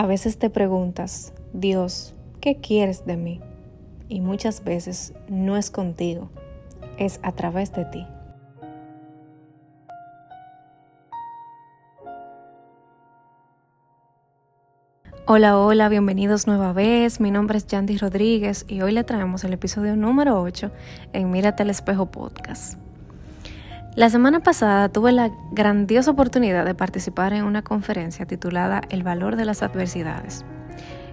A veces te preguntas, Dios, ¿qué quieres de mí? Y muchas veces no es contigo, es a través de ti. Hola, hola, bienvenidos nueva vez. Mi nombre es Yandy Rodríguez y hoy le traemos el episodio número 8 en Mírate al Espejo Podcast. La semana pasada tuve la grandiosa oportunidad de participar en una conferencia titulada El valor de las adversidades.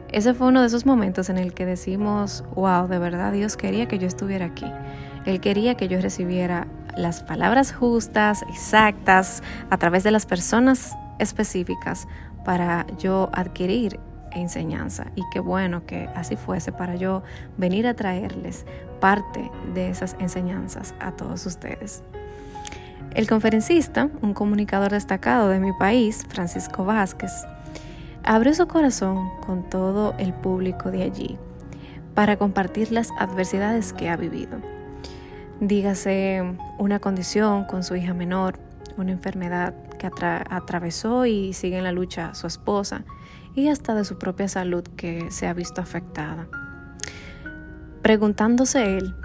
Ese fue uno de esos momentos en el que decimos, wow, de verdad Dios quería que yo estuviera aquí. Él quería que yo recibiera las palabras justas, exactas, a través de las personas específicas para yo adquirir enseñanza. Y qué bueno que así fuese para yo venir a traerles parte de esas enseñanzas a todos ustedes. El conferencista, un comunicador destacado de mi país, Francisco Vázquez, abrió su corazón con todo el público de allí para compartir las adversidades que ha vivido. Dígase una condición con su hija menor, una enfermedad que atravesó y sigue en la lucha su esposa y hasta de su propia salud que se ha visto afectada. Preguntándose él,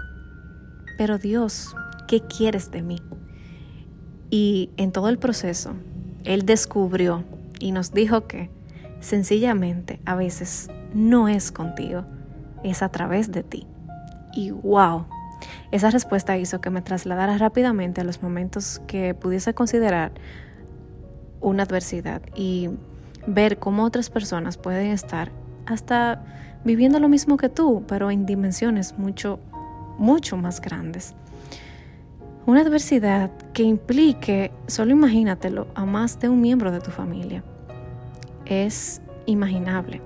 pero Dios, ¿qué quieres de mí? Y en todo el proceso, Él descubrió y nos dijo que sencillamente a veces no es contigo, es a través de ti. Y wow, esa respuesta hizo que me trasladara rápidamente a los momentos que pudiese considerar una adversidad y ver cómo otras personas pueden estar hasta viviendo lo mismo que tú, pero en dimensiones mucho, mucho más grandes. Una adversidad que implique, solo imagínatelo, a más de un miembro de tu familia. Es imaginable.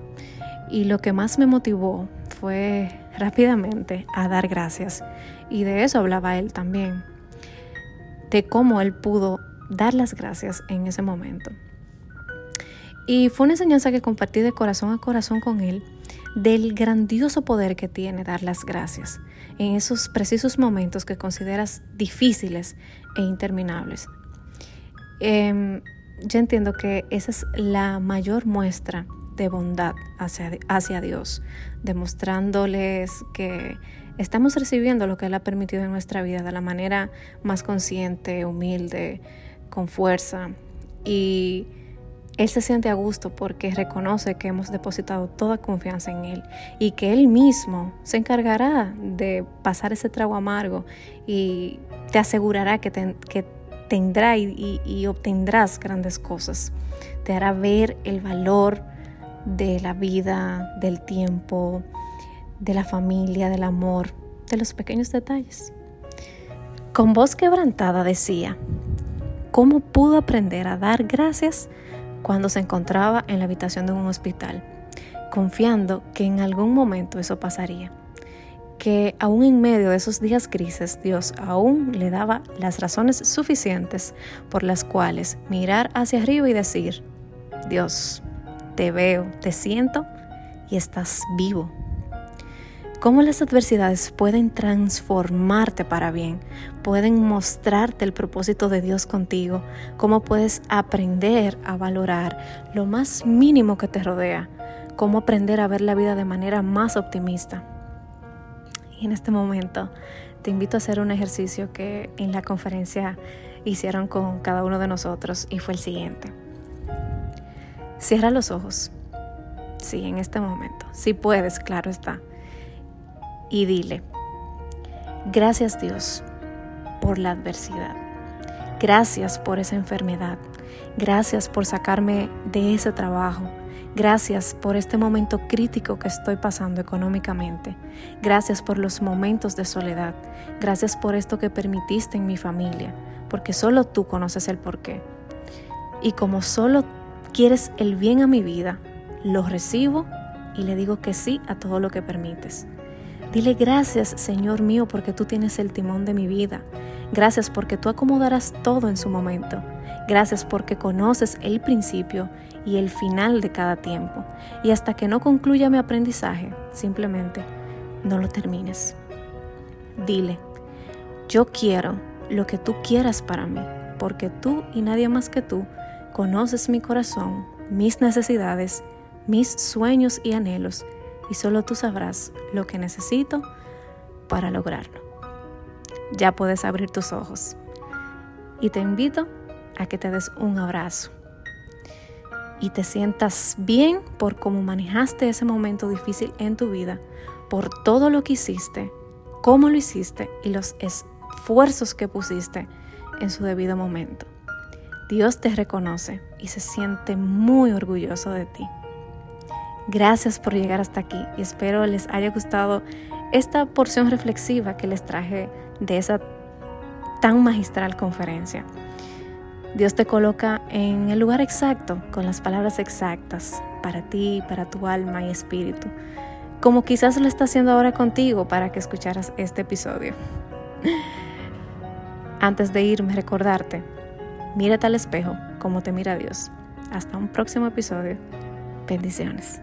Y lo que más me motivó fue rápidamente a dar gracias. Y de eso hablaba él también. De cómo él pudo dar las gracias en ese momento. Y fue una enseñanza que compartí de corazón a corazón con él del grandioso poder que tiene dar las gracias en esos precisos momentos que consideras difíciles e interminables. Em, yo entiendo que esa es la mayor muestra de bondad hacia, hacia Dios, demostrándoles que estamos recibiendo lo que Él ha permitido en nuestra vida de la manera más consciente, humilde, con fuerza y él se siente a gusto porque reconoce que hemos depositado toda confianza en Él y que Él mismo se encargará de pasar ese trago amargo y te asegurará que, tendrá y, y obtendrás grandes cosas. Te hará ver el valor de la vida, del tiempo, de la familia, del amor, de los pequeños detalles. Con voz quebrantada decía, ¿cómo pudo aprender a dar gracias? Cuando se encontraba en la habitación de un hospital, confiando que en algún momento eso pasaría, que aún en medio de esos días grises Dios aún le daba las razones suficientes por las cuales mirar hacia arriba y decir, Dios, te veo, te siento y estás vivo cómo las adversidades pueden transformarte para bien, pueden mostrarte el propósito de Dios contigo, cómo puedes aprender a valorar lo más mínimo que te rodea, cómo aprender a ver la vida de manera más optimista. Y en este momento te invito a hacer un ejercicio que en la conferencia hicieron con cada uno de nosotros y fue el siguiente. Cierra los ojos. Sí, en este momento. Si puedes, claro está y dile, gracias Dios por la adversidad. Gracias por esa enfermedad. Gracias por sacarme de ese trabajo. Gracias por este momento crítico que estoy pasando económicamente. Gracias por los momentos de soledad. Gracias por esto que permitiste en mi familia, porque solo tú conoces el porqué. Y como solo quieres el bien a mi vida, lo recibo y le digo que sí a todo lo que permites. Dile gracias, Señor mío, porque tú tienes el timón de mi vida. Gracias porque tú acomodarás todo en su momento. Gracias porque conoces el principio y el final de cada tiempo. Y hasta que no concluya mi aprendizaje, simplemente no lo termines. Dile, yo quiero lo que tú quieras para mí, porque tú y nadie más que tú conoces mi corazón, mis necesidades, mis sueños y anhelos y solo tú sabrás lo que necesito para lograrlo. Ya puedes abrir tus ojos y te invito a que te des un abrazo y te sientas bien por cómo manejaste ese momento difícil en tu vida, por todo lo que hiciste, cómo lo hiciste y los esfuerzos que pusiste en su debido momento. Dios te reconoce y se siente muy orgulloso de ti. Gracias por llegar hasta aquí y espero les haya gustado esta porción reflexiva que les traje de esa tan magistral conferencia. Dios te coloca en el lugar exacto, con las palabras exactas, para ti, para tu alma y espíritu, como quizás lo está haciendo ahora contigo para que escucharas este episodio. Antes de irme, recordarte, mírate al espejo como te mira Dios. Hasta un próximo episodio. Bendiciones.